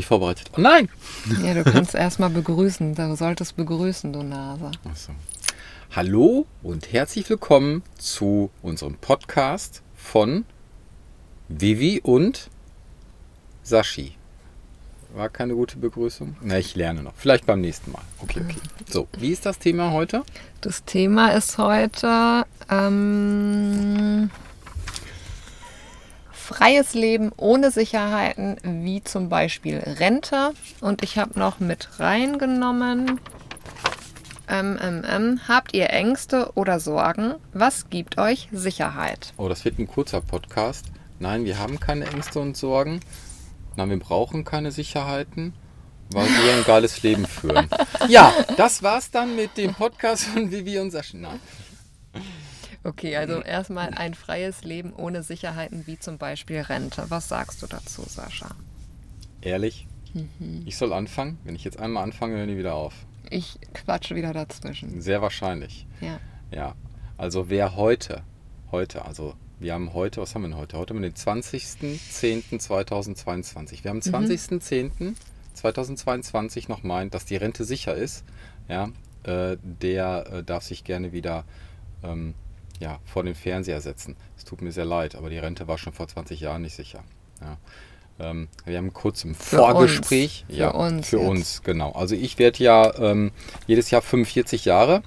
nicht vorbereitet. Oh nein! Ja, du kannst erstmal begrüßen. Du solltest begrüßen, du Nase. Achso. Hallo und herzlich willkommen zu unserem Podcast von Vivi und Sashi. War keine gute Begrüßung? Na, ich lerne noch. Vielleicht beim nächsten Mal. Okay, okay. So, wie ist das Thema heute? Das Thema ist heute ähm, freies Leben ohne Sicherheiten, wie zum Beispiel Rente. Und ich habe noch mit reingenommen, ähm, habt ihr Ängste oder Sorgen? Was gibt euch Sicherheit? Oh, das wird ein kurzer Podcast. Nein, wir haben keine Ängste und Sorgen. Nein, wir brauchen keine Sicherheiten, weil wir ein geiles Leben führen. Ja, das war's dann mit dem Podcast von Vivi und Sascha. Nein. Okay, also erstmal ein freies Leben ohne Sicherheiten, wie zum Beispiel Rente. Was sagst du dazu, Sascha? Ehrlich? Ich soll anfangen? Wenn ich jetzt einmal anfange, hören die wieder auf. Ich quatsche wieder dazwischen. Sehr wahrscheinlich. Ja. Ja. Also wer heute, heute, also wir haben heute, was haben wir denn heute? Heute haben wir den 20.10.2022. Wir haben den 20.10.2022 noch meint, dass die Rente sicher ist, ja, äh, der äh, darf sich gerne wieder ähm, ja, vor den Fernseher setzen. Es tut mir sehr leid, aber die Rente war schon vor 20 Jahren nicht sicher. Ja. Ähm, wir haben kurz im Für Vorgespräch, uns. Für ja, uns für jetzt. uns, genau. Also ich werde ja ähm, jedes Jahr 45 Jahre.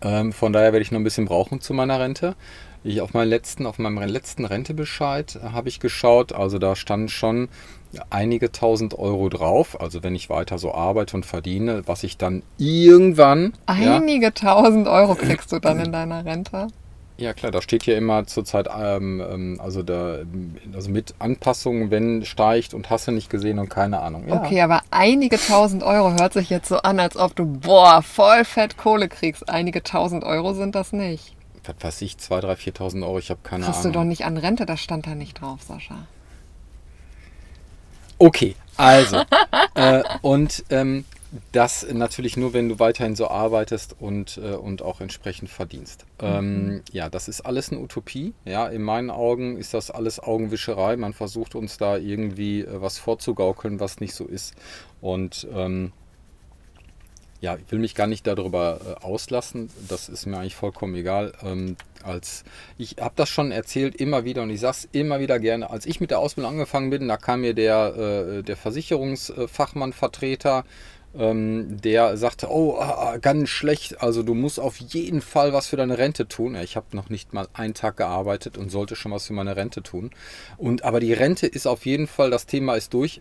Ähm, von daher werde ich noch ein bisschen brauchen zu meiner Rente. Ich auf, meinen letzten, auf meinem letzten Rentebescheid äh, habe ich geschaut. Also da standen schon einige tausend Euro drauf. Also wenn ich weiter so arbeite und verdiene, was ich dann irgendwann. Ja, Einige tausend Euro kriegst du dann in deiner Rente. ja klar, da steht hier immer zurzeit, ähm, ähm, also, da, also mit Anpassungen, wenn steigt und hast du nicht gesehen und keine Ahnung. Ja. Okay, aber einige tausend Euro hört sich jetzt so an, als ob du, boah, voll fett Kohle kriegst. Einige tausend Euro sind das nicht. Was weiß ich, 2.000, 3.000, 4.000 Euro, ich habe keine Kriegst du Ahnung. doch nicht an Rente, das stand da nicht drauf, Sascha. Okay, also. äh, und ähm, das natürlich nur, wenn du weiterhin so arbeitest und, äh, und auch entsprechend verdienst. Ähm, ja, das ist alles eine Utopie. Ja, in meinen Augen ist das alles Augenwischerei. Man versucht uns da irgendwie äh, was vorzugaukeln, was nicht so ist. Und ähm, ja, ich will mich gar nicht darüber äh, auslassen. Das ist mir eigentlich vollkommen egal. Ähm, als ich habe das schon erzählt immer wieder und ich sage es immer wieder gerne. Als ich mit der Ausbildung angefangen bin, da kam mir der, äh, der Versicherungsfachmann, Vertreter, ähm, der sagte, oh, ah, ah, ganz schlecht. Also du musst auf jeden Fall was für deine Rente tun. Ja, Ich habe noch nicht mal einen Tag gearbeitet und sollte schon was für meine Rente tun. Und aber die Rente ist auf jeden Fall, das Thema ist durch.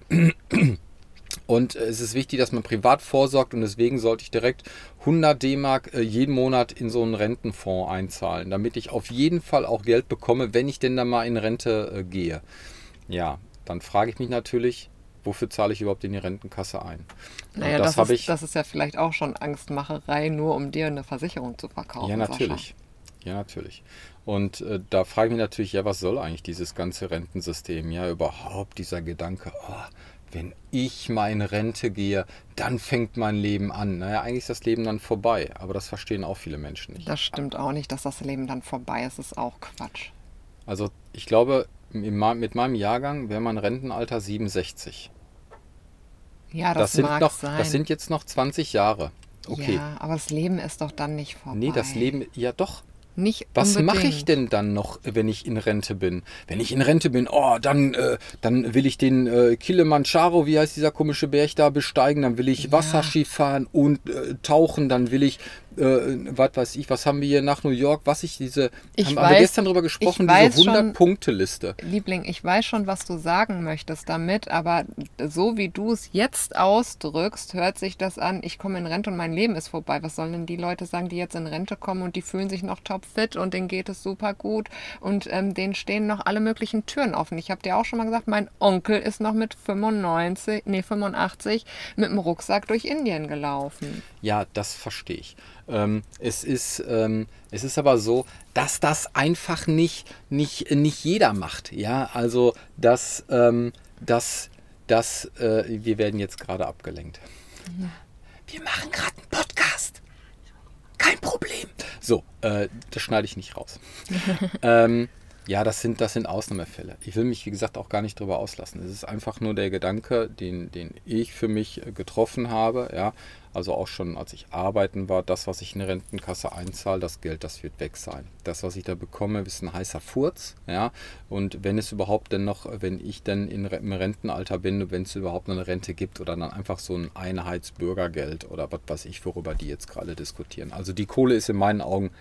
Und äh, es ist wichtig, dass man privat vorsorgt und deswegen sollte ich direkt 100 D-Mark äh, jeden Monat in so einen Rentenfonds einzahlen, damit ich auf jeden Fall auch Geld bekomme, wenn ich denn dann mal in Rente äh, gehe. Ja, dann frage ich mich natürlich, wofür zahle ich überhaupt in die Rentenkasse ein? Naja, das, habe ist, das ist ja vielleicht auch schon Angstmacherei, nur um dir eine Versicherung zu verkaufen. Ja, natürlich. Ja, natürlich. Und äh, da frage ich mich natürlich, ja, was soll eigentlich dieses ganze Rentensystem? Ja, überhaupt dieser Gedanke, oh, wenn ich mal in Rente gehe, dann fängt mein Leben an. Naja, eigentlich ist das Leben dann vorbei, aber das verstehen auch viele Menschen nicht. Das stimmt auch nicht, dass das Leben dann vorbei ist, ist auch Quatsch. Also ich glaube, mit meinem Jahrgang wäre mein Rentenalter 67. Ja, das, Das, sind, mag noch, sein. das sind jetzt noch 20 Jahre. Okay. Ja, aber das Leben ist doch dann nicht vorbei. nee, das Leben, ja doch. Nicht Was mache ich denn dann noch, wenn ich in Rente bin? Wenn ich in Rente bin, oh, dann, äh, dann will ich den äh, Kilimanjaro, wie heißt dieser komische Berg da, besteigen, dann will ich Ja. Wasserski fahren und äh, tauchen, dann will ich, äh, was weiß ich, was haben wir hier nach New York, was ich diese, Ich haben, haben wir weiß- gestern drüber gesprochen, weiß diese schon- 100-Punkte-Liste. Liebling, ich weiß schon, was du sagen möchtest damit, aber so wie du es jetzt ausdrückst, hört sich das an, ich komme in Rente und mein Leben ist vorbei. Was sollen denn die Leute sagen, die jetzt in Rente kommen und die fühlen sich noch topfit und denen geht es super gut und ähm, denen stehen noch alle möglichen Türen offen. Ich habe dir auch schon mal gesagt, mein Onkel ist noch mit 95, nee 85 mit dem Rucksack durch Indien gelaufen. Ja, das verstehe ich. Ähm, es, ist, ähm, es ist aber so, dass das einfach nicht, nicht, nicht jeder macht. Ja, also dass, ähm, dass, dass äh, wir werden jetzt gerade abgelenkt. Wir machen gerade einen Podcast. Kein Problem. So, äh, das schneide ich nicht raus. ähm, Ja, das sind, das sind Ausnahmefälle. Ich will mich, wie gesagt, auch gar nicht darüber auslassen. Es ist einfach nur der Gedanke, den, den ich für mich äh, getroffen habe. Ja, also auch schon als ich arbeiten war, das, was ich in der Rentenkasse einzahle, das Geld, das wird weg sein. Das, was ich da bekomme, ist ein heißer Furz. Ja, und wenn es überhaupt denn noch, wenn ich dann in, im Rentenalter bin, wenn es überhaupt eine Rente gibt oder dann einfach so ein Einheitsbürgergeld oder was weiß ich, worüber die jetzt gerade diskutieren. Also die Kohle ist in meinen Augen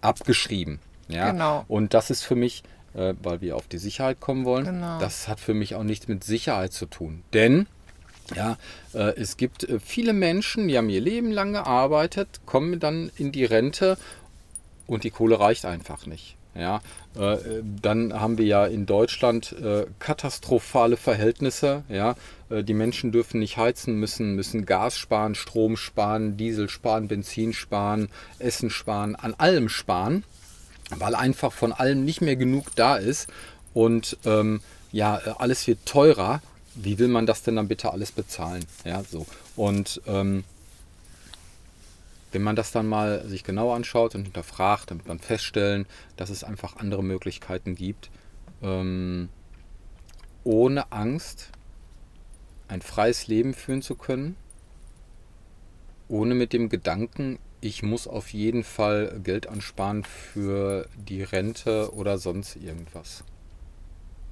abgeschrieben. Ja? Genau. Und das ist für mich, äh, weil wir auf die Sicherheit kommen wollen, Genau. das hat für mich auch nichts mit Sicherheit zu tun. Denn ja, äh, es gibt äh, viele Menschen, die haben ihr Leben lang gearbeitet, kommen dann in die Rente und die Kohle reicht einfach nicht. Ja, äh, dann haben wir ja in Deutschland katastrophale Verhältnisse. Ja, die Menschen dürfen nicht heizen, müssen, müssen Gas sparen, Strom sparen, Diesel sparen, Benzin sparen, Essen sparen, an allem sparen, weil einfach von allem nicht mehr genug da ist. Und ähm, ja, alles wird teurer. Wie will man das denn dann bitte alles bezahlen? Ja, so. Und ähm, wenn man das dann mal sich genau anschaut und hinterfragt, dann wird man feststellen, dass es einfach andere Möglichkeiten gibt, ähm, ohne Angst ein freies Leben führen zu können, ohne mit dem Gedanken, ich muss auf jeden Fall Geld ansparen für die Rente oder sonst irgendwas.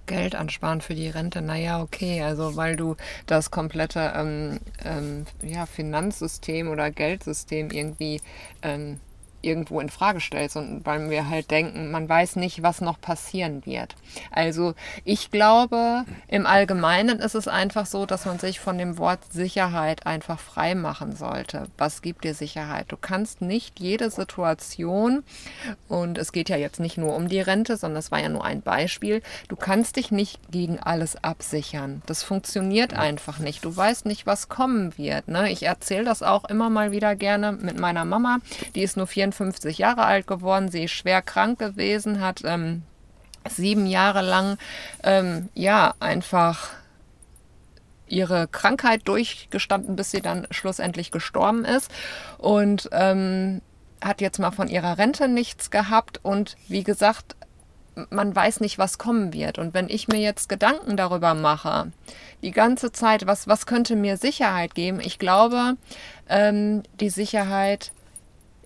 Geld ansparen für die Rente, naja, okay, also weil du das komplette ähm, ähm, ja, Finanzsystem oder Geldsystem irgendwie ähm, irgendwo in Frage stellst und weil wir halt denken, man weiß nicht, was noch passieren wird. Also ich glaube, im Allgemeinen ist es einfach so, dass man sich von dem Wort Sicherheit einfach frei machen sollte. Was gibt dir Sicherheit? Du kannst nicht jede Situation, und es geht ja jetzt nicht nur um die Rente, sondern es war ja nur ein Beispiel, du kannst dich nicht gegen alles absichern. Das funktioniert einfach nicht. Du weißt nicht, was kommen wird. Ne? Ich erzähle das auch immer mal wieder gerne mit meiner Mama. Die ist nur 54 Jahre alt geworden. Sie ist schwer krank gewesen, hat ähm, sieben Jahre lang ähm, ja einfach ihre Krankheit durchgestanden, bis sie dann schlussendlich gestorben ist und ähm, hat jetzt mal von ihrer Rente nichts gehabt und wie gesagt, man weiß nicht, was kommen wird. Und wenn ich mir jetzt Gedanken darüber mache, die ganze Zeit, was, was könnte mir Sicherheit geben? Ich glaube, ähm, die Sicherheit,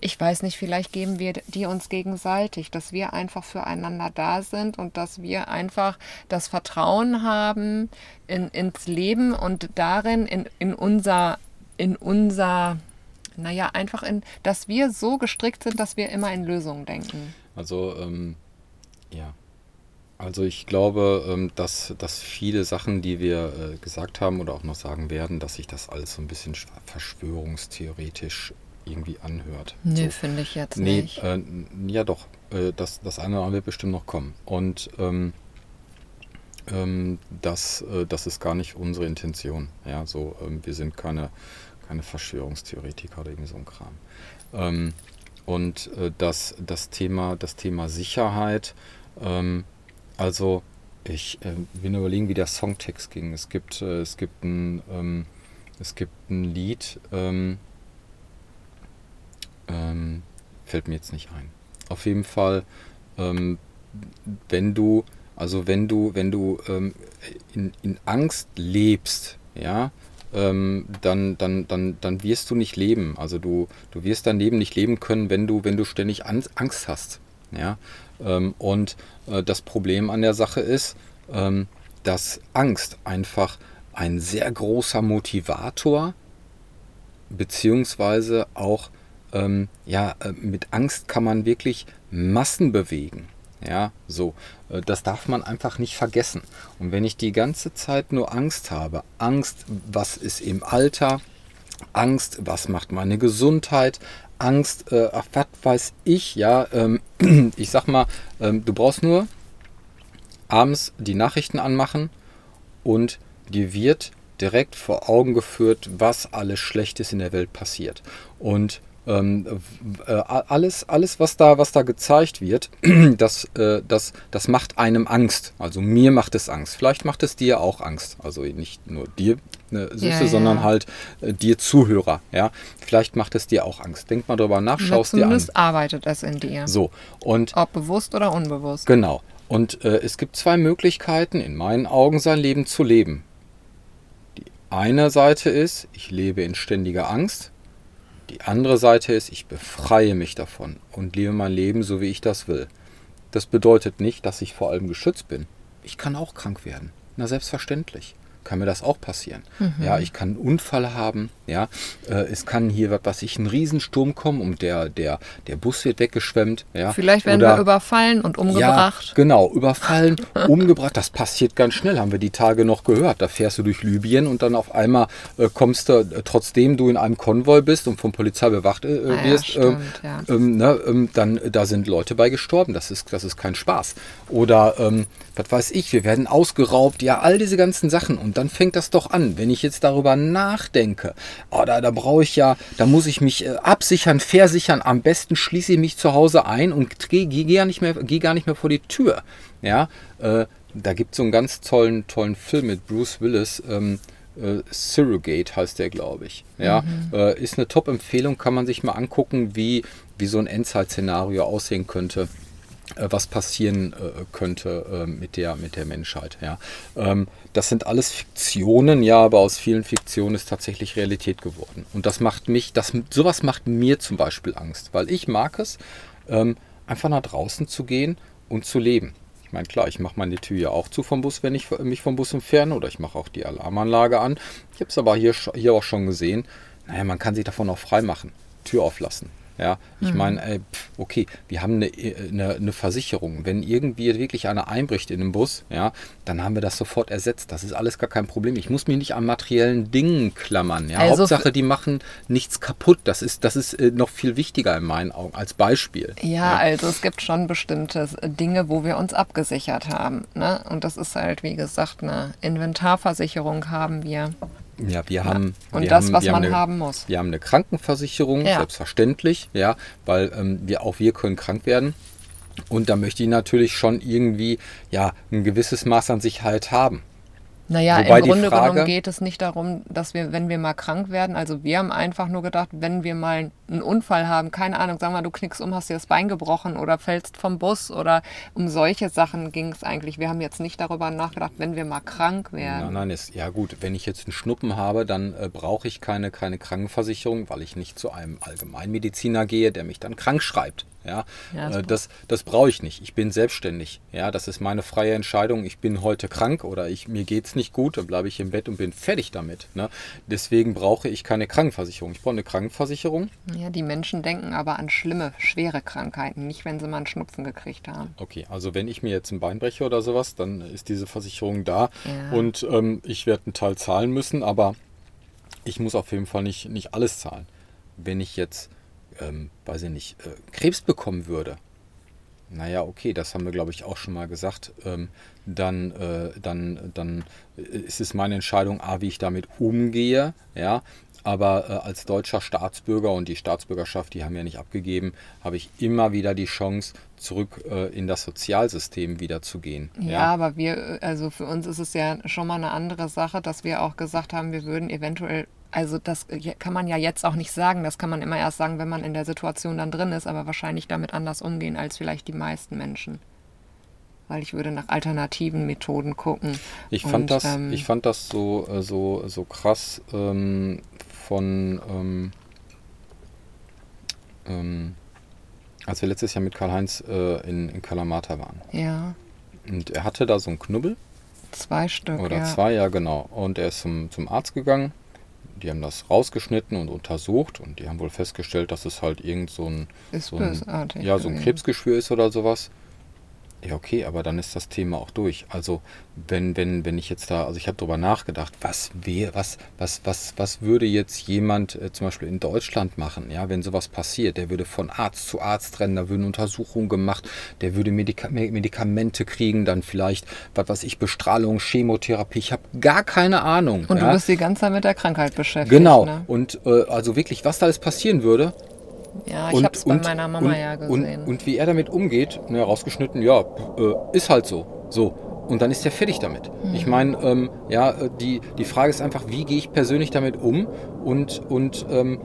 ich weiß nicht, vielleicht geben wir die uns gegenseitig, dass wir einfach füreinander da sind und dass wir einfach das Vertrauen haben in, ins Leben und darin, in, in unser, in unser, naja, einfach in, dass wir so gestrickt sind, dass wir immer in Lösungen denken. Also, ähm, ja. Also ich glaube, ähm, dass, dass viele Sachen, die wir äh, gesagt haben oder auch noch sagen werden, dass sich das alles so ein bisschen verschwörungstheoretisch irgendwie anhört. Nö, so. finde ich jetzt Nee, nicht. äh, ja doch. Äh, das, das eine oder andere wird bestimmt noch kommen. Und ähm, ähm, das, äh, das ist gar nicht unsere Intention. Ja, so, ähm, wir sind keine, keine Verschwörungstheoretiker oder irgendwie so ein Kram. Ähm, und äh, das, das, Thema, das Thema Sicherheit, ähm, also ich äh, will nur überlegen, wie der Songtext ging. Es gibt, äh, es gibt ein, ähm, es gibt ein Lied, ähm, fällt mir jetzt nicht ein. Auf jeden Fall, ähm, wenn du, also wenn du, wenn du ähm, in, in Angst lebst, ja, ähm, dann, dann, dann, dann wirst du nicht leben. Also du, du wirst dein Leben nicht leben können, wenn du, wenn du ständig An- Angst hast. Ja? Ähm, und äh, das Problem an der Sache ist, ähm, dass Angst einfach ein sehr großer Motivator beziehungsweise auch ähm, ja äh, mit Angst kann man wirklich Massen bewegen. Ja, so. Äh, Das darf man einfach nicht vergessen. Und wenn ich die ganze Zeit nur Angst habe, Angst, was ist im Alter, Angst, was macht meine Gesundheit, Angst, äh, was weiß ich, ja, ähm, ich sag mal, ähm, du brauchst nur abends die Nachrichten anmachen und dir wird direkt vor Augen geführt, was alles Schlechtes in der Welt passiert. Und ähm, äh, alles, alles, was da, was da gezeigt wird, das, äh, das, das macht einem Angst. Also mir macht es Angst. Vielleicht macht es dir auch Angst. Also nicht nur dir, ne, Süße, Ja, ja. sondern halt äh, dir Zuhörer. Ja, vielleicht macht es dir auch Angst. Denk mal drüber nach, schau es dir an. zumindest arbeitet es in dir. So und Ob bewusst oder unbewusst. Genau. Und äh, es gibt zwei Möglichkeiten, in meinen Augen sein Leben zu leben. Die eine Seite ist, ich lebe in ständiger Angst. Die andere Seite ist, ich befreie mich davon und lebe mein Leben so, wie ich das will. Das bedeutet nicht, dass ich vor allem geschützt bin. Ich kann auch krank werden. Na, selbstverständlich kann mir das auch passieren. Mhm. Ja, ich kann einen Unfall haben, ja, äh, es kann hier, was weiß ich, ein Riesensturm kommen und der, der, der Bus wird weggeschwemmt, ja. Vielleicht werden Oder, wir überfallen und umgebracht. Ja, genau, überfallen, umgebracht, das passiert ganz schnell, haben wir die Tage noch gehört. Da fährst du durch Libyen und dann auf einmal äh, kommst du, äh, trotzdem du in einem Konvoi bist und von Polizei bewacht äh, ah, wirst, ja, ähm, stimmt, ja. Ähm, ne, ähm, dann, da sind Leute bei gestorben, das ist, das ist kein Spaß. Oder, ähm, was weiß ich, wir werden ausgeraubt, ja, all diese ganzen Sachen. Und dann fängt das doch an. Wenn ich jetzt darüber nachdenke, oh, da, da brauche ich ja, da muss ich mich äh, absichern, versichern. Am besten schließe ich mich zu Hause ein und gehe geh gar, nicht mehr, geh gar nicht mehr vor die Tür. Ja, äh, da gibt es so einen ganz tollen, tollen Film mit Bruce Willis. Ähm, äh, Surrogate heißt der, glaube ich. Ja, mhm. äh, ist eine Top-Empfehlung, kann man sich mal angucken, wie, wie so ein Endzeit-Szenario aussehen könnte. Äh, was passieren äh, könnte äh, mit, der, mit der Menschheit. Ja. Ähm, das sind alles Fiktionen, ja, aber aus vielen Fiktionen ist tatsächlich Realität geworden. Und das macht mich, das, sowas macht mir zum Beispiel Angst, weil ich mag es, ähm, einfach nach draußen zu gehen und zu leben. Ich meine, klar, ich mache meine Tür ja auch zu vom Bus, wenn ich mich vom Bus entferne oder ich mache auch die Alarmanlage an. Ich habe es aber hier, hier auch schon gesehen, naja, man kann sich davon auch frei machen. Tür auflassen. Ja, ich mhm. meine, okay, wir haben eine, eine, eine, Versicherung. Wenn irgendwie wirklich einer einbricht in den Bus, ja, dann haben wir das sofort ersetzt. Das ist alles gar kein Problem. Ich muss mich nicht an materiellen Dingen klammern. Ja. Also Hauptsache, die machen nichts kaputt. Das ist, das ist äh, noch viel wichtiger in meinen Augen als Beispiel. Ja, ja, also es gibt schon bestimmte Dinge, wo wir uns abgesichert haben. Ne? Und das ist halt, wie gesagt, eine Inventarversicherung haben wir. Ja, wir haben. Und wir das, haben, was man eine, haben muss. Wir haben eine Krankenversicherung, ja. selbstverständlich, ja, weil ähm, wir auch wir können krank werden. Und da möchte ich natürlich schon irgendwie ja ein gewisses Maß an Sicherheit haben. Naja, Wobei im Grunde Frage, genommen geht es nicht darum, dass wir, wenn wir mal krank werden, also wir haben einfach nur gedacht, wenn wir mal einen Unfall haben, keine Ahnung, sag mal, du knickst um, hast dir das Bein gebrochen oder fällst vom Bus oder um solche Sachen ging es eigentlich. Wir haben jetzt nicht darüber nachgedacht, wenn wir mal krank werden. Nein, nein, ist, ja gut, wenn ich jetzt einen Schnuppen habe, dann äh, brauche ich keine, keine Krankenversicherung, weil ich nicht zu einem Allgemeinmediziner gehe, der mich dann krank schreibt. Ja, ja das, äh, das, das brauche ich nicht. Ich bin selbstständig. Ja, das ist meine freie Entscheidung. Ich bin heute krank oder ich, mir geht es nicht gut, dann bleibe ich im Bett und bin fertig damit. Ne? Deswegen brauche ich keine Krankenversicherung. Ich brauche eine Krankenversicherung. Ja, die Menschen denken aber an schlimme, schwere Krankheiten, nicht wenn sie mal einen Schnupfen gekriegt haben. Okay, also wenn ich mir jetzt ein Bein breche oder sowas, dann ist diese Versicherung da ja. und ähm, ich werde einen Teil zahlen müssen, aber ich muss auf jeden Fall nicht, nicht alles zahlen. Wenn ich jetzt ähm, weiß ich nicht, äh, Krebs bekommen würde, naja, okay, das haben wir, glaube ich, auch schon mal gesagt, ähm, dann, äh, dann, dann ist es meine Entscheidung, A, wie ich damit umgehe, ja, aber äh, als deutscher Staatsbürger und die Staatsbürgerschaft, die haben ja nicht abgegeben, habe ich immer wieder die Chance, zurück äh, in das Sozialsystem wiederzugehen. Ja, ja, aber wir, also für uns ist es ja schon mal eine andere Sache, dass wir auch gesagt haben, wir würden eventuell also das kann man ja jetzt auch nicht sagen. Das kann man immer erst sagen, wenn man in der Situation dann drin ist, aber wahrscheinlich damit anders umgehen als vielleicht die meisten Menschen. Weil ich würde nach alternativen Methoden gucken. Ich fand Und, das, ähm, ich fand das so, äh, so, so krass ähm, von ähm, ähm, als wir letztes Jahr mit Karl-Heinz äh, in, in Kalamata waren. Ja. Und er hatte da so einen Knubbel. Zwei Stück. Oder ja. zwei, ja, genau. Und er ist zum, zum Arzt gegangen die haben das rausgeschnitten und untersucht und die haben wohl festgestellt, dass es halt irgend so ein, so ein, ja, so ein Krebsgeschwür ist oder sowas. Ja, okay, aber dann ist das Thema auch durch. Also, wenn, wenn, wenn ich jetzt da, also ich habe darüber nachgedacht, was wäre, was, was, was, was würde jetzt jemand äh, zum Beispiel in Deutschland machen, ja, wenn sowas passiert? Der würde von Arzt zu Arzt rennen, da würden Untersuchungen gemacht, der würde Medika Medikamente kriegen, dann vielleicht, was weiß ich, Bestrahlung, Chemotherapie, ich habe gar keine Ahnung. Und ja? du bist die ganze Zeit mit der Krankheit beschäftigt. Genau. Ne? Und äh, also wirklich, was da alles passieren würde, ja, ich habe es bei meiner Mama und, ja gesehen. Und, und, wie er damit umgeht, ne, rausgeschnitten, ja, äh, ist halt so. So. Und dann ist er fertig damit. Mhm. Ich meine, ähm, ja, äh, die, die Frage ist einfach, wie gehe ich persönlich damit um? Und, und, ähm,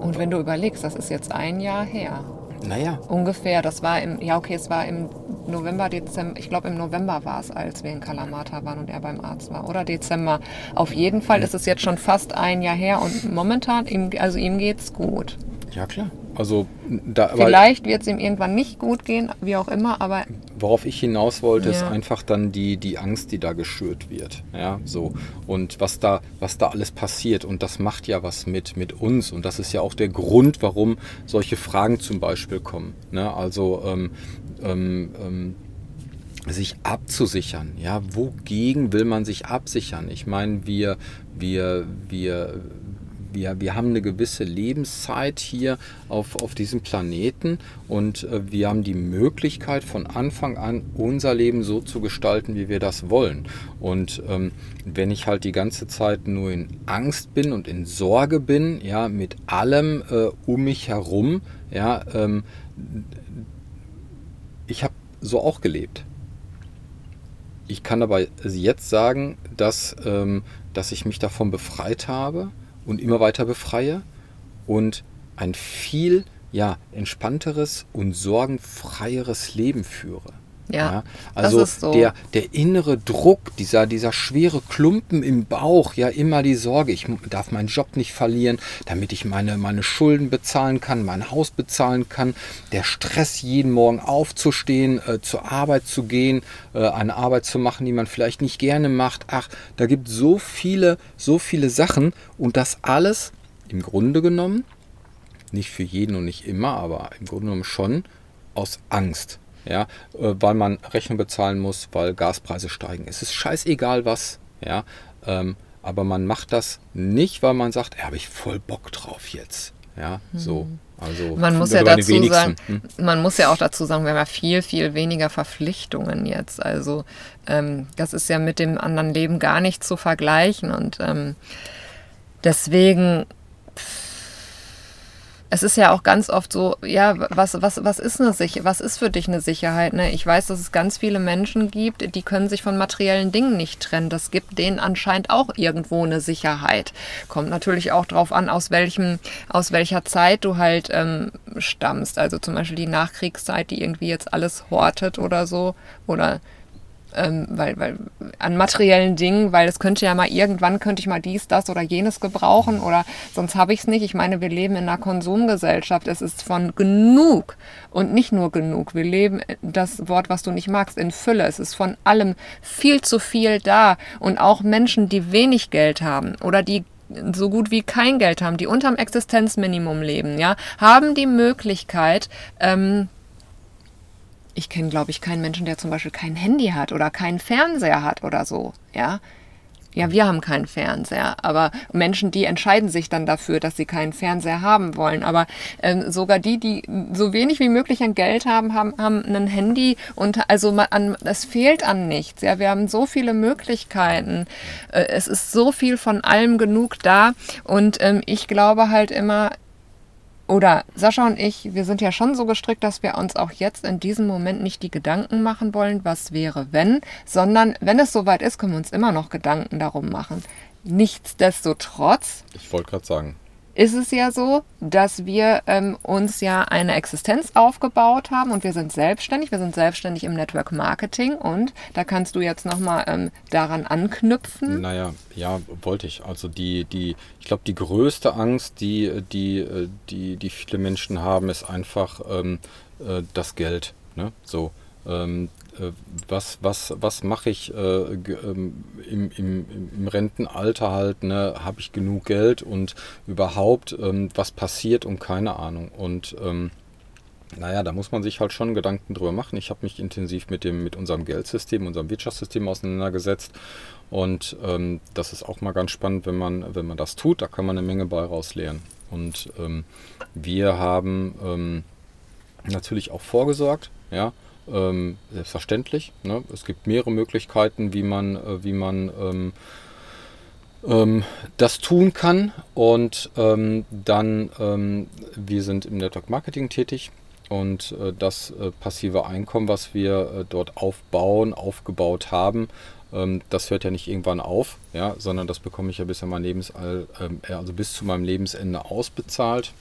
und wenn du überlegst, das ist jetzt ein Jahr her. Naja. Ungefähr. Das war im, ja okay, es war im November, Dezember, ich glaube im November war es, als wir in Kalamata waren und er beim Arzt war. Oder Dezember. Auf jeden Fall ist es jetzt schon fast ein Jahr her und momentan, ihm, also ihm geht's gut. Ja, klar. Also da, Vielleicht wird es ihm irgendwann nicht gut gehen, wie auch immer, aber. Worauf ich hinaus wollte, ja. ist einfach dann die, die Angst, die da geschürt wird. Ja, so. Und was da, was da alles passiert. Und das macht ja was mit, mit uns. Und das ist ja auch der Grund, warum solche Fragen zum Beispiel kommen. Ne? Also ähm, ähm, ähm, sich abzusichern. Ja, wogegen will man sich absichern? Ich meine, wir, wir, wir wir, wir haben eine gewisse Lebenszeit hier auf, auf diesem Planeten und äh, wir haben die Möglichkeit von Anfang an unser Leben so zu gestalten, wie wir das wollen. Und ähm, wenn ich halt die ganze Zeit nur in Angst bin und in Sorge bin, ja, mit allem äh, um mich herum, ja, ähm, ich habe so auch gelebt. Ich kann aber jetzt sagen, dass, ähm, dass ich mich davon befreit habe und immer weiter befreie und ein viel ja, entspannteres und sorgenfreieres Leben führe. Ja, ja, also so. der, der innere Druck, dieser, dieser schwere Klumpen im Bauch, ja immer die Sorge, ich darf meinen Job nicht verlieren, damit ich meine, meine Schulden bezahlen kann, mein Haus bezahlen kann, der Stress jeden Morgen aufzustehen, äh, zur Arbeit zu gehen, äh, eine Arbeit zu machen, die man vielleicht nicht gerne macht. Ach, da gibt so viele, so viele Sachen und das alles im Grunde genommen, nicht für jeden und nicht immer, aber im Grunde genommen schon aus Angst ja, äh, weil man Rechnung bezahlen muss, weil Gaspreise steigen. Es ist scheißegal was, ja, ähm, aber man macht das nicht, weil man sagt, ja, habe ich voll Bock drauf jetzt, ja, so. Mhm. Also man muss ja dazu sagen, hm? man muss ja auch dazu sagen, wir haben ja viel, viel weniger Verpflichtungen jetzt. Also ähm, das ist ja mit dem anderen Leben gar nicht zu vergleichen und ähm, deswegen es ist ja auch ganz oft so, ja, was, was, was ist eine Sicherheit, was ist für dich eine Sicherheit? Ne? Ich weiß, dass es ganz viele Menschen gibt, die können sich von materiellen Dingen nicht trennen. Das gibt denen anscheinend auch irgendwo eine Sicherheit. Kommt natürlich auch darauf an, aus welchem, aus welcher Zeit du halt ähm, stammst. Also zum Beispiel die Nachkriegszeit, die irgendwie jetzt alles hortet oder so. Oder ähm, weil, weil an materiellen Dingen, weil es könnte ja mal irgendwann könnte ich mal dies, das oder jenes gebrauchen oder sonst habe ich es nicht. Ich meine, wir leben in einer Konsumgesellschaft. Es ist von genug und nicht nur genug. Wir leben das Wort, was du nicht magst, in Fülle. Es ist von allem viel zu viel da und auch Menschen, die wenig Geld haben oder die so gut wie kein Geld haben, die unterm Existenzminimum leben, ja, haben die Möglichkeit, ähm, ich kenne, glaube ich, keinen Menschen, der zum Beispiel kein Handy hat oder keinen Fernseher hat oder so. Ja, ja, wir haben keinen Fernseher, aber Menschen, die entscheiden sich dann dafür, dass sie keinen Fernseher haben wollen. Aber ähm, sogar die, die so wenig wie möglich an Geld haben, haben, haben ein Handy und also an, es fehlt an nichts. Ja, wir haben so viele Möglichkeiten. Äh, es ist so viel von allem genug da und ähm, ich glaube halt immer, oder Sascha und ich, wir sind ja schon so gestrickt, dass wir uns auch jetzt in diesem Moment nicht die Gedanken machen wollen, was wäre wenn, sondern wenn es soweit ist, können wir uns immer noch Gedanken darum machen. Nichtsdestotrotz. Ich wollte gerade sagen ist es ja so, dass wir ähm, uns ja eine Existenz aufgebaut haben und wir sind selbstständig. Wir sind selbstständig im Network Marketing und da kannst du jetzt nochmal ähm, daran anknüpfen. Naja, ja, wollte ich. Also die, die, ich glaube, die größte Angst, die, die, äh, die, die viele Menschen haben, ist einfach ähm, äh, das Geld. Ne? So. Äh, was, was, was mache ich äh, ähm, im, im, im, Rentenalter halt, ne? habe ich genug Geld und überhaupt, ähm, was passiert und keine Ahnung. Und ähm, naja, da muss man sich halt schon Gedanken drüber machen. Ich habe mich intensiv mit, dem, mit unserem Geldsystem, unserem Wirtschaftssystem auseinandergesetzt. Und ähm, das ist auch mal ganz spannend, wenn man, wenn man das tut. Da kann man eine Menge bei rauslehren. Und ähm, wir haben ähm, natürlich auch vorgesorgt. Ja, ähm, selbstverständlich. Ne? Es gibt mehrere Möglichkeiten, wie man, äh, wie man ähm, ähm, das tun kann. Und ähm, dann, ähm, wir sind im Network Marketing tätig. Und äh, das äh, passive Einkommen, was wir äh, dort aufbauen, aufgebaut haben, ähm, das hört ja nicht irgendwann auf, ja, sondern das bekomme ich ja bis, mein Lebensall, also bis zu meinem Lebensende ausbezahlt.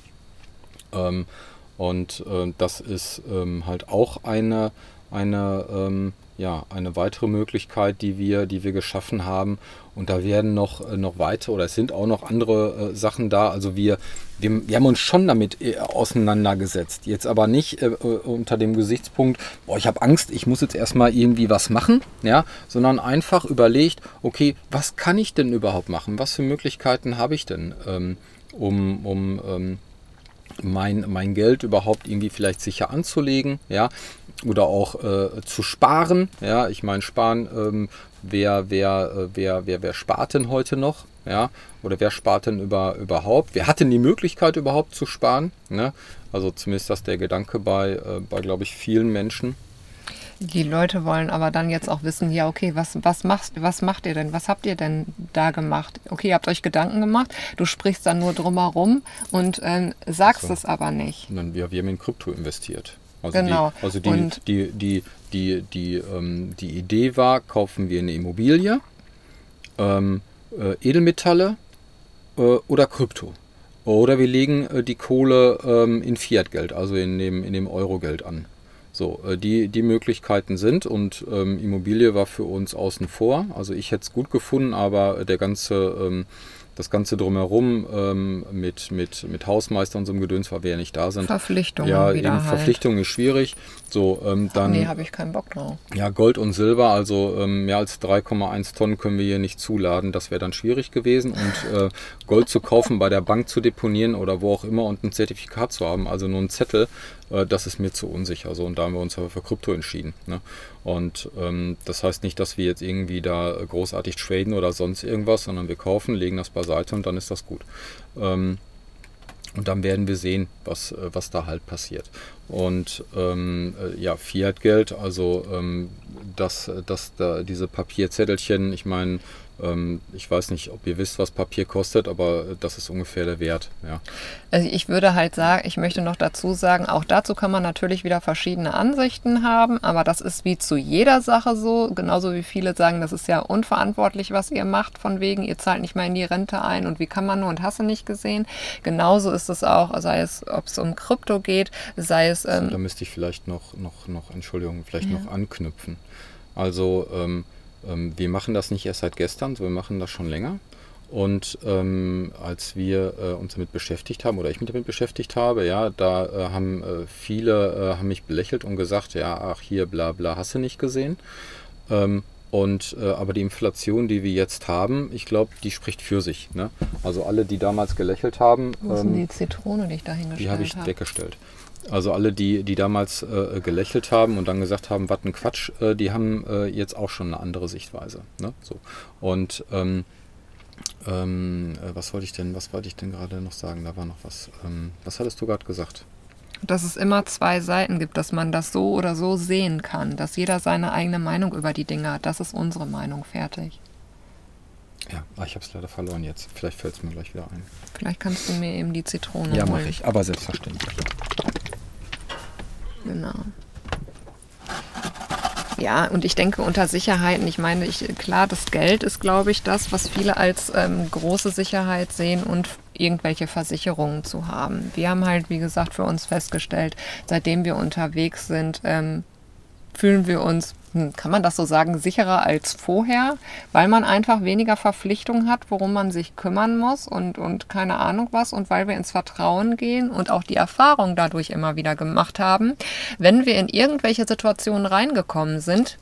Und äh, das ist ähm, halt auch eine, eine, ähm, ja, eine weitere Möglichkeit, die wir, die wir geschaffen haben. Und da werden noch, äh, noch weitere oder es sind auch noch andere äh, Sachen da. Also wir, wir, wir haben uns schon damit äh, auseinandergesetzt. Jetzt aber nicht äh, äh unter dem Gesichtspunkt, boah, ich habe Angst, ich muss jetzt erstmal irgendwie was machen, ja, sondern einfach überlegt, okay, was kann ich denn überhaupt machen? Was für Möglichkeiten habe ich denn, ähm, um, um ähm, mein, mein Geld überhaupt irgendwie vielleicht sicher anzulegen, ja, oder auch äh, zu sparen. Ja, ich meine, sparen, ähm, wer, wer, äh, wer, wer, wer spart denn heute noch? Ja, oder wer spart denn über, überhaupt? Wer hat denn die Möglichkeit überhaupt zu sparen? Ne? Also zumindest das der Gedanke bei, äh, bei glaube ich, vielen Menschen. Die Leute wollen aber dann jetzt auch wissen, ja, okay, was, was, machst, was macht ihr denn? Was habt ihr denn da gemacht? Okay, ihr habt euch Gedanken gemacht, du sprichst dann nur drumherum und ähm, sagst so. es aber nicht. Und dann, wir, wir haben in Krypto investiert. Also genau. Die, also die, und die, die, die, die, ähm, die Idee war, kaufen wir eine Immobilie, ähm, äh, Edelmetalle äh, oder Krypto. Oder wir legen äh, die Kohle ähm, in Fiat-Geld, also in dem, in dem Euro-Geld an. So, äh, die, die Möglichkeiten sind und ähm, Immobilie war für uns außen vor. Also ich hätte es gut gefunden, aber der ganze ähm, das Ganze drumherum ähm, mit, mit, mit Hausmeister und so einem Gedöns, weil wir ja nicht da sind. Verpflichtungen. Ja, eben halt. Verpflichtungen ist schwierig. So, ähm, dann, nee, habe ich keinen Bock drauf. Ja, Gold und Silber, also ähm, mehr als 3,1 Tonnen können wir hier nicht zuladen. Das wäre dann schwierig gewesen. Und äh, Gold zu kaufen, bei der Bank zu deponieren oder wo auch immer und ein Zertifikat zu haben, also nur ein Zettel, äh, das ist mir zu unsicher. So, und da haben wir uns aber für Krypto entschieden. Ne? Und ähm, das heißt nicht, dass wir jetzt irgendwie da großartig traden oder sonst irgendwas, sondern wir kaufen, legen das beiseite und dann ist das gut. Ähm, und dann werden wir sehen, was, äh, was da halt passiert. Und ähm, äh, ja, Fiat-Geld, also ähm, dass, dass da diese Papierzettelchen, ich meine, ich weiß nicht, ob ihr wisst, was Papier kostet, aber das ist ungefähr der Wert. Ja. Also ich würde halt sagen, ich möchte noch dazu sagen, auch dazu kann man natürlich wieder verschiedene Ansichten haben, aber das ist wie zu jeder Sache so, genauso wie viele sagen, das ist ja unverantwortlich, was ihr macht, von wegen, ihr zahlt nicht mehr in die Rente ein und wie kann man nur und hast du nicht gesehen. Genauso ist es auch, sei es, ob es um Krypto geht, sei es... Ähm, da müsste ich vielleicht noch, noch, noch Entschuldigung, vielleicht ja. noch anknüpfen. Also ähm, ähm, wir machen das nicht erst seit gestern, sondern wir machen das schon länger. Und ähm, als wir äh, uns damit beschäftigt haben oder ich mich damit beschäftigt habe, ja, da äh, haben äh, viele äh, haben mich belächelt und gesagt, ja, ach hier, bla bla, hast du nicht gesehen. Ähm, und äh, aber die Inflation, die wir jetzt haben, ich glaube, die spricht für sich. Ne? Also alle, die damals gelächelt haben, Wo ist ähm, die Zitrone, die ich da hingestellt Die habe ich hab. weggestellt. Also alle, die, die damals äh, gelächelt haben und dann gesagt haben, was ein Quatsch, äh, die haben äh, jetzt auch schon eine andere Sichtweise. Ne? So. Und ähm, ähm, äh, was wollte ich denn, was wollte ich denn gerade noch sagen? Da war noch was. Ähm, was hattest du gerade gesagt? Dass es immer zwei Seiten gibt, dass man das so oder so sehen kann, dass jeder seine eigene Meinung über die Dinge hat. Das ist unsere Meinung, fertig. Ja, ah, ich habe es leider verloren jetzt. Vielleicht fällt es mir gleich wieder ein. Vielleicht kannst du mir eben die Zitrone Ja, mache ich, aber selbstverständlich. Genau. Ja, und ich denke unter Sicherheiten, ich meine, ich, klar, das Geld ist, glaube ich, das, was viele als ähm, große Sicherheit sehen und irgendwelche Versicherungen zu haben. Wir haben halt, wie gesagt, für uns festgestellt, seitdem wir unterwegs sind, ähm, fühlen wir uns, hm, kann man das so sagen, sicherer als vorher, weil man einfach weniger Verpflichtungen hat, worum man sich kümmern muss und, und keine Ahnung was und weil wir ins Vertrauen gehen und auch die Erfahrung dadurch immer wieder gemacht haben. Wenn wir in irgendwelche Situationen reingekommen sind,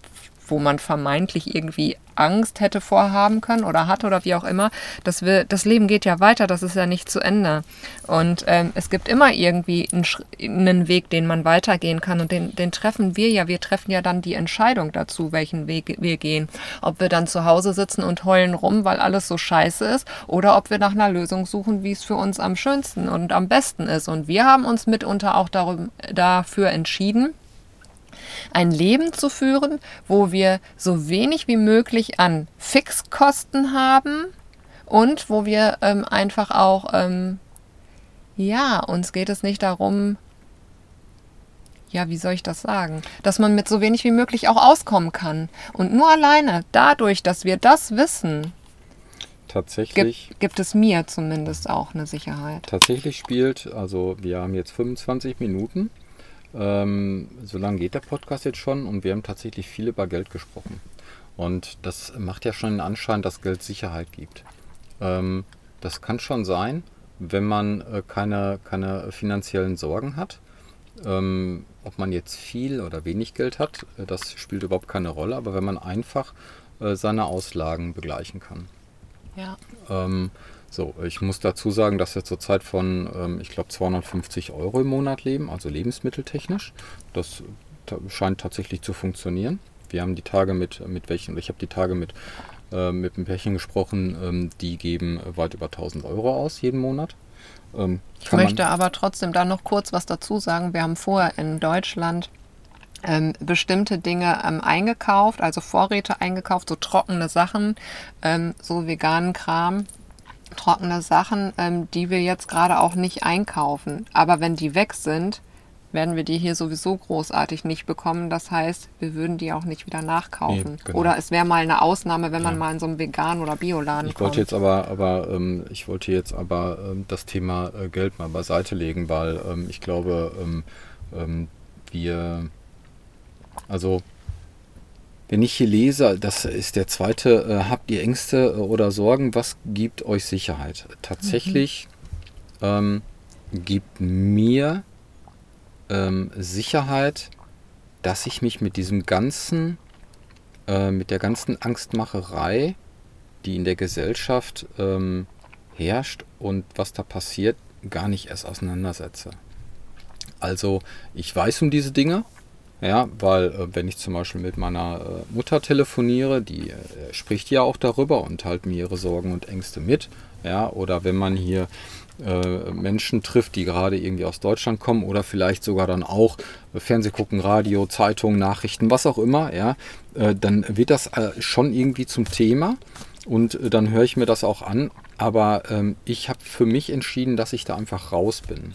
wo man vermeintlich irgendwie Angst hätte vorhaben können oder hat oder wie auch immer. Das, will, das Leben geht ja weiter, das ist ja nicht zu Ende. Und ähm, es gibt immer irgendwie einen, einen, Weg, den man weitergehen kann und den, den treffen wir ja. Wir treffen ja dann die Entscheidung dazu, welchen Weg wir gehen. Ob wir dann zu Hause sitzen und heulen rum, weil alles so scheiße ist oder ob wir nach einer Lösung suchen, wie es für uns am schönsten und am besten ist. Und wir haben uns mitunter auch darum, dafür entschieden, ein Leben zu führen, wo wir so wenig wie möglich an Fixkosten haben und wo wir ähm, einfach auch, ähm, ja, uns geht es nicht darum, ja, wie soll ich das sagen? Dass man mit so wenig wie möglich auch auskommen kann. Und nur alleine dadurch, dass wir das wissen, tatsächlich gibt, gibt, es mir zumindest auch eine Sicherheit. Tatsächlich spielt, also wir haben jetzt 25 Minuten ähm, so lange geht der Podcast jetzt schon und wir haben tatsächlich viel über Geld gesprochen. Und das macht ja schon den Anschein, dass Geld Sicherheit gibt. Ähm, das kann schon sein, wenn man äh, keine, keine finanziellen Sorgen hat. Ähm, ob man jetzt viel oder wenig Geld hat, äh, das spielt überhaupt keine Rolle, aber wenn man einfach äh, seine Auslagen begleichen kann. Ja. Ähm, so, ich muss dazu sagen, dass wir zurzeit von, ähm, ich glaube, 250 Euro im Monat leben, also lebensmitteltechnisch. Das scheint tatsächlich zu funktionieren. Wir haben die Tage mit, mit welchen, ich habe die Tage mit, äh, mit einem Pärchen gesprochen, ähm, die geben weit über 1000 Euro aus jeden Monat. Ähm, ich möchte aber trotzdem da noch kurz was dazu sagen. Wir haben vorher in Deutschland ähm, bestimmte Dinge ähm, eingekauft, also Vorräte eingekauft, so trockene Sachen, ähm, so veganen Kram, trockene Sachen, ähm, die wir jetzt gerade auch nicht einkaufen. Aber wenn die weg sind, werden wir die hier sowieso großartig nicht bekommen. Das heißt, wir würden die auch nicht wieder nachkaufen. Nee, genau. Oder es wäre mal eine Ausnahme, wenn man ja. mal in so einem Vegan- oder Bioladen Ich wollte jetzt aber, aber ähm, ich wollte jetzt aber ähm, das Thema äh, Geld mal beiseite legen, weil ähm, ich glaube, ähm, ähm, wir, also wenn ich hier lese, das ist der zweite, äh, habt ihr Ängste äh, oder Sorgen, was gibt euch Sicherheit? Tatsächlich mhm. ähm, gibt mir ähm, Sicherheit, dass ich mich mit diesem ganzen, äh, mit der ganzen Angstmacherei, die in der Gesellschaft ähm, herrscht und was da passiert, gar nicht erst auseinandersetze. Also ich weiß um diese Dinge, ja, weil äh, wenn ich zum Beispiel mit meiner äh, Mutter telefoniere, die äh, spricht ja auch darüber und teilt mir ihre Sorgen und Ängste mit. Ja, oder wenn man hier äh, Menschen trifft, die gerade irgendwie aus Deutschland kommen oder vielleicht sogar dann auch äh, Fernseh gucken, Radio, Zeitung, Nachrichten, was auch immer, ja, äh, dann wird das schon irgendwie zum Thema und dann höre ich mir das auch an. Aber ähm, ich habe für mich entschieden, dass ich da einfach raus bin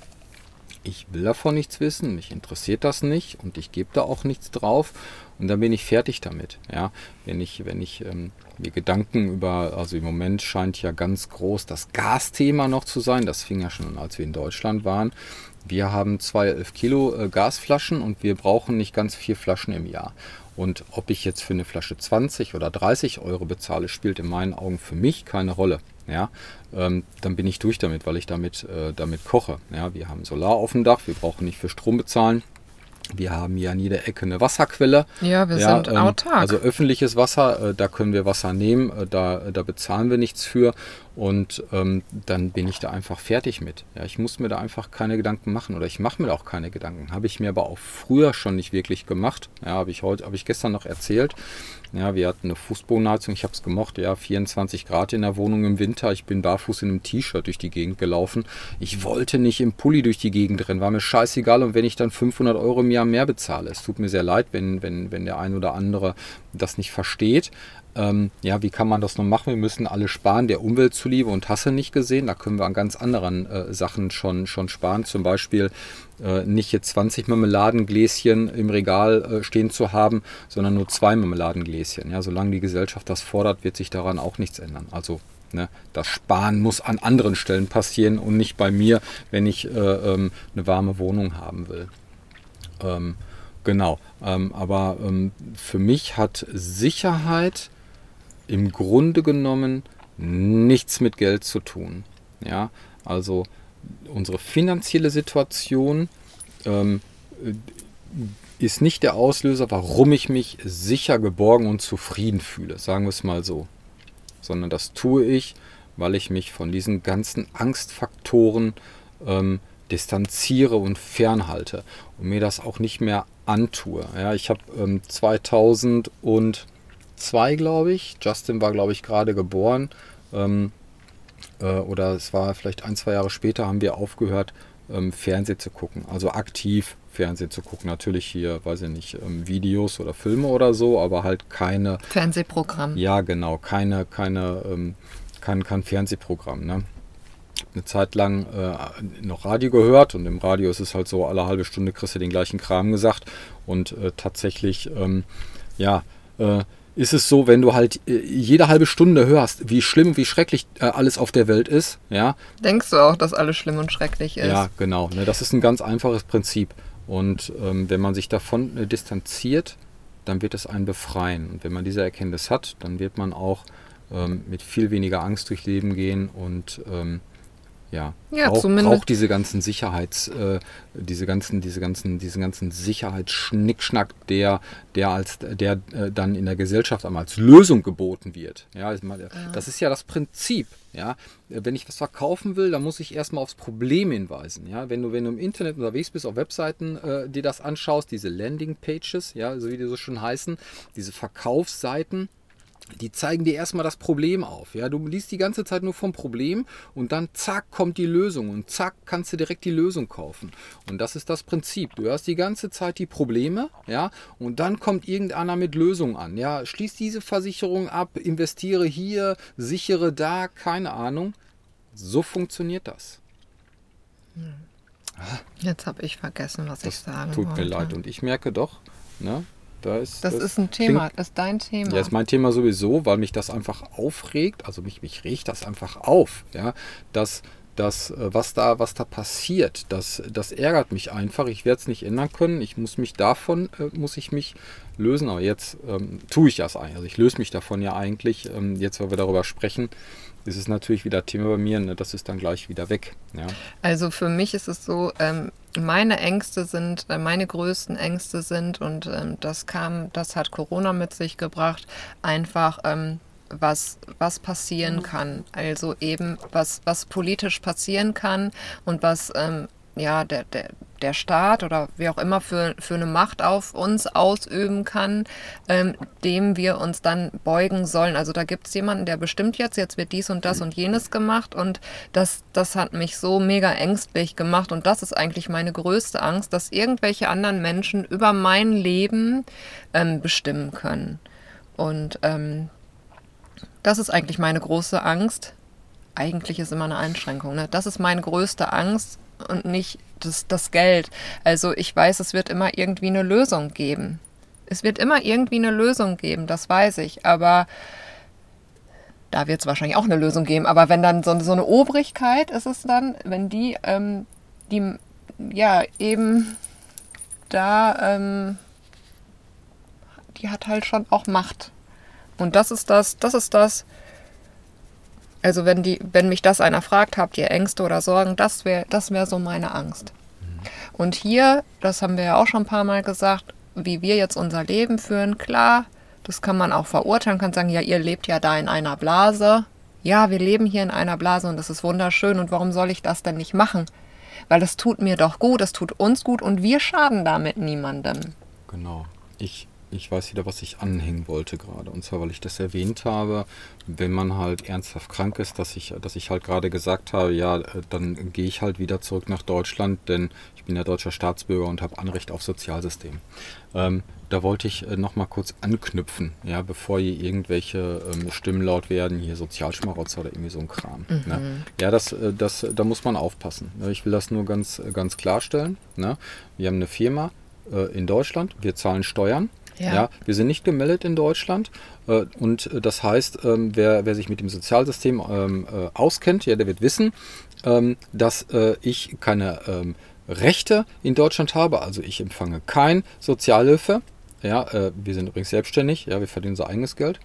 ich will davon nichts wissen, mich interessiert das nicht und ich gebe da auch nichts drauf und dann bin ich fertig damit. Ja, wenn ich, wenn ich ähm, mir Gedanken über, also im Moment scheint ja ganz groß das Gasthema noch zu sein. Das fing ja schon an, als wir in Deutschland waren. Wir haben zwei 11 Kilo äh, Gasflaschen und wir brauchen nicht ganz vier Flaschen im Jahr. Und ob ich jetzt für eine Flasche 20 oder 30 Euro bezahle, spielt in meinen Augen für mich keine Rolle. Ja, ähm, dann bin ich durch damit, weil ich damit, äh, damit koche. Ja, wir haben Solar auf dem Dach, wir brauchen nicht für Strom bezahlen. Wir haben hier an jeder Ecke eine Wasserquelle. Ja, wir ja, sind ähm, autark. Also öffentliches Wasser, äh, da können wir Wasser nehmen, äh, da, da bezahlen wir nichts für. Und ähm, dann bin ich da einfach fertig mit. Ja, ich muss mir da einfach keine Gedanken machen oder ich mache mir da auch keine Gedanken. Habe ich mir aber auch früher schon nicht wirklich gemacht. Ja, habe ich heute, habe ich gestern noch erzählt. Ja, wir hatten eine Fußbodenheizung, ich habe es gemocht, ja, 24 Grad in der Wohnung im Winter. Ich bin barfuß in einem T-Shirt durch die Gegend gelaufen. Ich wollte nicht im Pulli durch die Gegend rennen, war mir scheißegal. Und wenn ich dann 500 Euro im Jahr mehr bezahle, es tut mir sehr leid, wenn, wenn, wenn der ein oder andere das nicht versteht. Ähm, ja, wie kann man das nun machen? Wir müssen alle sparen, der Umwelt zuliebe und Hasse nicht gesehen. Da können wir an ganz anderen äh, Sachen schon, schon sparen. Zum Beispiel äh, nicht jetzt 20 Marmeladengläschen im Regal äh, stehen zu haben, sondern nur zwei Marmeladengläschen. Ja, solange die Gesellschaft das fordert, wird sich daran auch nichts ändern. Also Ne, das Sparen muss an anderen Stellen passieren und nicht bei mir, wenn ich äh, ähm, eine warme Wohnung haben will. Ähm, genau. Ähm, aber ähm, für mich hat Sicherheit im Grunde genommen nichts mit Geld zu tun. Ja, also unsere finanzielle Situation ähm, ist nicht der Auslöser, warum ich mich sicher, geborgen und zufrieden fühle, sagen wir es mal so. Sondern das tue ich, weil ich mich von diesen ganzen Angstfaktoren ähm, distanziere und fernhalte und mir das auch nicht mehr antue. Ja, ich habe ähm, 2002, glaube ich, Justin war, glaube ich, gerade geboren, ähm, äh, oder es war vielleicht ein, zwei Jahre später, haben wir aufgehört, ähm, Fernsehen zu gucken. Also aktiv Fernsehen zu gucken. Natürlich hier, weiß ich nicht, ähm, Videos oder Filme oder so, aber halt keine. Fernsehprogramm. Ja, genau, keine, keine, ähm, kein, kein Fernsehprogramm. Ne? Eine Zeit lang äh, noch Radio gehört und im Radio ist es halt so, alle halbe Stunde kriegst du den gleichen Kram gesagt und äh, tatsächlich, ähm, ja, äh, ist es so, wenn du halt äh, jede halbe Stunde hörst, wie schlimm, wie schrecklich äh, alles auf der Welt ist, ja. Denkst du auch, dass alles schlimm und schrecklich ist? Ja, genau. Ne, das ist ein ganz einfaches Prinzip. Und ähm, wenn man sich davon äh, distanziert, dann wird es einen befreien. Und wenn man diese Erkenntnis hat, dann wird man auch ähm, mit viel weniger Angst durchs Leben gehen und ähm, ja, Ja, zumindest- braucht diese ganzen Sicherheits, äh, diese ganzen, diese ganzen, diesen ganzen Sicherheitsschnickschnack, der, der als, der äh, dann in der Gesellschaft einmal als Lösung geboten wird. Ja, ich meine, das ist ja das Prinzip. Ja, wenn ich was verkaufen will, dann muss ich erstmal aufs Problem hinweisen. Ja, wenn du, wenn du im Internet unterwegs bist, auf Webseiten äh, dir das anschaust, diese Landing Pages, ja, so wie die so schon heißen, diese Verkaufsseiten, die zeigen dir erstmal das Problem auf. Ja, du liest die ganze Zeit nur vom Problem und dann zack kommt die Lösung und zack kannst du direkt die Lösung kaufen. Und das ist das Prinzip. Du hast die ganze Zeit die Probleme, ja, und dann kommt irgendeiner mit Lösung an. Ja, schließ diese Versicherung ab, investiere hier, sichere da, keine Ahnung. So funktioniert das. Jetzt habe ich vergessen, was ich Das sagen tut wollte. mir leid. Und ich merke doch, ne, da ist. Das das ist ein klingt- Thema, das ist dein Thema. Ja, ist mein Thema sowieso, weil mich das einfach aufregt. Also mich, mich regt das einfach auf, ja, dass das, äh, was da, was da passiert, das, das ärgert mich einfach. Ich werde es nicht ändern können. Ich muss mich davon, äh, muss ich mich lösen. Aber jetzt ähm, tue ich das eigentlich. Also ich löse mich davon ja eigentlich. Ähm, jetzt, weil wir darüber sprechen, ist es natürlich wieder Thema bei mir. Ne? Das ist dann gleich wieder weg. Ja. Also für mich ist es so, ähm, meine Ängste sind, äh, meine größten Ängste sind, und ähm, das kam, das hat Corona mit sich gebracht, einfach ähm, was, was passieren kann. Also eben, was, was politisch passieren kann und was ähm, ja, der, der, der Staat oder wie auch immer für, für eine Macht auf uns ausüben kann, ähm, dem wir uns dann beugen sollen. Also da gibt es jemanden, der bestimmt jetzt, jetzt wird dies und das und jenes gemacht und das, das hat mich so mega ängstlich gemacht und das ist eigentlich meine größte Angst, dass irgendwelche anderen Menschen über mein Leben ähm, bestimmen können. Und ähm, das ist eigentlich meine große Angst. Eigentlich ist immer eine Einschränkung. Ne? Das ist meine größte Angst und nicht das, das Geld. Also ich weiß, es wird immer irgendwie eine Lösung geben. Es wird immer irgendwie eine Lösung geben, das weiß ich. Aber da wird es wahrscheinlich auch eine Lösung geben. Aber wenn dann so, so eine Obrigkeit ist es dann, wenn die, ähm, die ja eben da, ähm, die hat halt schon auch Macht. Und das ist das, das ist das. Also wenn die, wenn mich das einer fragt, habt ihr Ängste oder Sorgen, das wäre, das wäre so meine Angst. Und hier, das haben wir ja auch schon ein paar Mal gesagt, wie wir jetzt unser Leben führen, klar, das kann man auch verurteilen, kann sagen, ja, ihr lebt ja da in einer Blase. Ja, wir leben hier in einer Blase und das ist wunderschön und warum soll ich das denn nicht machen? Weil das tut mir doch gut, das tut uns gut und wir schaden damit niemandem. Genau. Ich, ich weiß wieder, was ich anhängen wollte gerade. Und zwar, weil ich das erwähnt habe, wenn man halt ernsthaft krank ist, dass ich, dass ich halt gerade gesagt habe, ja, äh, dann gehe ich halt wieder zurück nach Deutschland, denn ich bin ja deutscher Staatsbürger und habe Anrecht auf Sozialsystem. Ähm, da wollte ich äh, nochmal kurz anknüpfen, ja, bevor hier irgendwelche ähm, Stimmen laut werden, hier Sozialschmarotzer oder irgendwie so ein Kram. Ne? Ja, das, äh, das, da muss man aufpassen. Ne? Ich will das nur ganz, äh, ganz klarstellen. Ne? Wir haben eine Firma äh, in Deutschland, wir zahlen Steuern. Ja. Ja. wir sind nicht gemeldet in Deutschland äh, und äh, das heißt, ähm, wer, wer sich mit dem Sozialsystem ähm, äh, auskennt, ja, der wird wissen, ähm, dass äh, ich keine ähm, Rechte in Deutschland habe. Also ich empfange kein Sozialhilfe. Ja, äh, wir sind übrigens selbstständig, ja, wir verdienen unser eigenes Geld.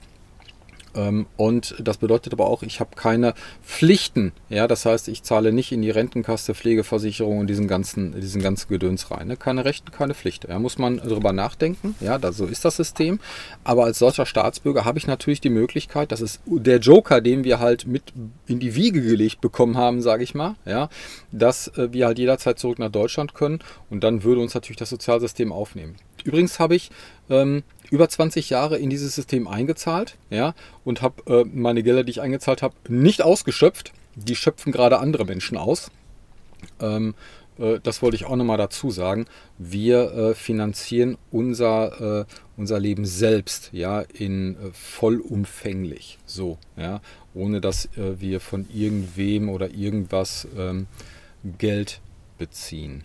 Ähm, und das bedeutet aber auch, ich habe keine Pflichten. Ja, das heißt, ich zahle nicht in die Rentenkasse, Pflegeversicherung und diesen ganzen, diesen ganzen Gedöns rein. Ne? Keine Rechte, keine Pflichten. Da muss man drüber nachdenken. Ja, da, so ist das System. Aber als deutscher Staatsbürger habe ich natürlich die Möglichkeit, das ist der Joker, den wir halt mit in die Wiege gelegt bekommen haben, sage ich mal, ja, dass äh, wir halt jederzeit zurück nach Deutschland können und dann würde uns natürlich das Sozialsystem aufnehmen. Übrigens habe ich ähm, über 20 Jahre in dieses System eingezahlt, ja, und habe äh, meine Gelder, die ich eingezahlt habe, nicht ausgeschöpft. Die schöpfen gerade andere Menschen aus. Ähm, äh, das wollte ich auch nochmal dazu sagen. Wir äh, finanzieren unser, äh, unser Leben selbst, ja, in äh, vollumfänglich, so, ja, ohne dass äh, wir von irgendwem oder irgendwas ähm, Geld beziehen.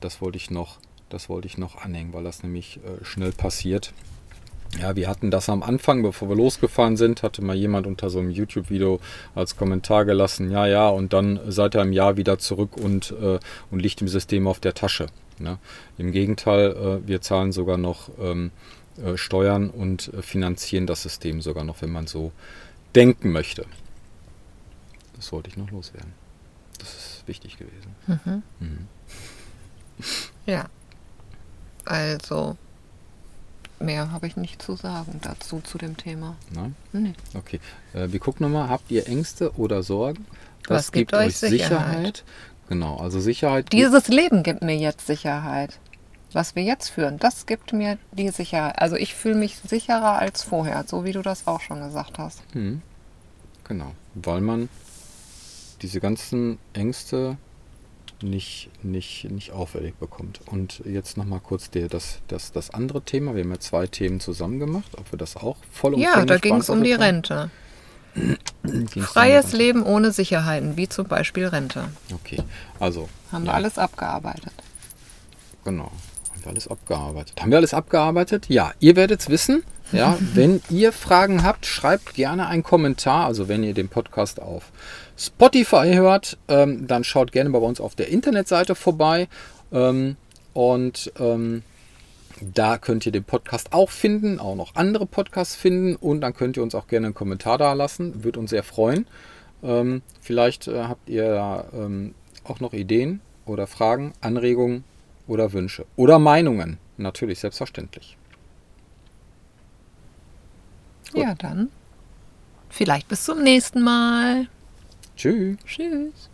Das wollte ich noch, das wollte ich noch anhängen, weil das nämlich äh, schnell passiert. Ja, wir hatten das am Anfang, bevor wir losgefahren sind, hatte mal jemand unter so einem YouTube-Video als Kommentar gelassen, ja, ja, und dann seid ihr im Jahr wieder zurück und, äh, und liegt im System auf der Tasche. Ne? Im Gegenteil, äh, wir zahlen sogar noch ähm, äh, Steuern und äh, finanzieren das System sogar noch, wenn man so denken möchte. Das wollte ich noch loswerden. Das ist wichtig gewesen. Mhm. Mhm. Ja. Also, mehr habe ich nicht zu sagen dazu, zu dem Thema. Nein? Nee. Okay. Äh, wir gucken nochmal, habt ihr Ängste oder Sorgen? Was gibt euch Sicherheit? Genau, also Sicherheit. Dieses Leben gibt mir jetzt Sicherheit. Was wir jetzt führen, das gibt mir die Sicherheit. Also ich fühle mich sicherer als vorher, so wie du das auch schon gesagt hast. Mhm. Genau, weil man diese ganzen Ängste nicht, nicht, nicht auffällig bekommt. Und jetzt nochmal kurz der, das, das, das andere Thema. Wir haben ja zwei Themen zusammen gemacht, ob wir das auch voll Ja, da ging es um die Rente. Freies Leben ohne Sicherheiten, wie zum Beispiel Rente. Okay, also. Haben wir ja, alles abgearbeitet. Genau. Haben wir alles abgearbeitet. Haben wir alles abgearbeitet? Ja, ihr werdet es wissen. Ja, wenn ihr Fragen habt, schreibt gerne einen Kommentar. Also wenn ihr den Podcast auf Spotify hört, ähm, dann schaut gerne bei uns auf der Internetseite vorbei. Ähm, und ähm, da könnt ihr den Podcast auch finden, auch noch andere Podcasts finden. Und dann könnt ihr uns auch gerne einen Kommentar da lassen. Würde uns sehr freuen. Ähm, vielleicht äh, habt ihr da ähm, auch noch Ideen oder Fragen, Anregungen oder Wünsche oder Meinungen. Natürlich, selbstverständlich. Gut. Ja, dann. Vielleicht bis zum nächsten Mal. Tschüss. Tschüss.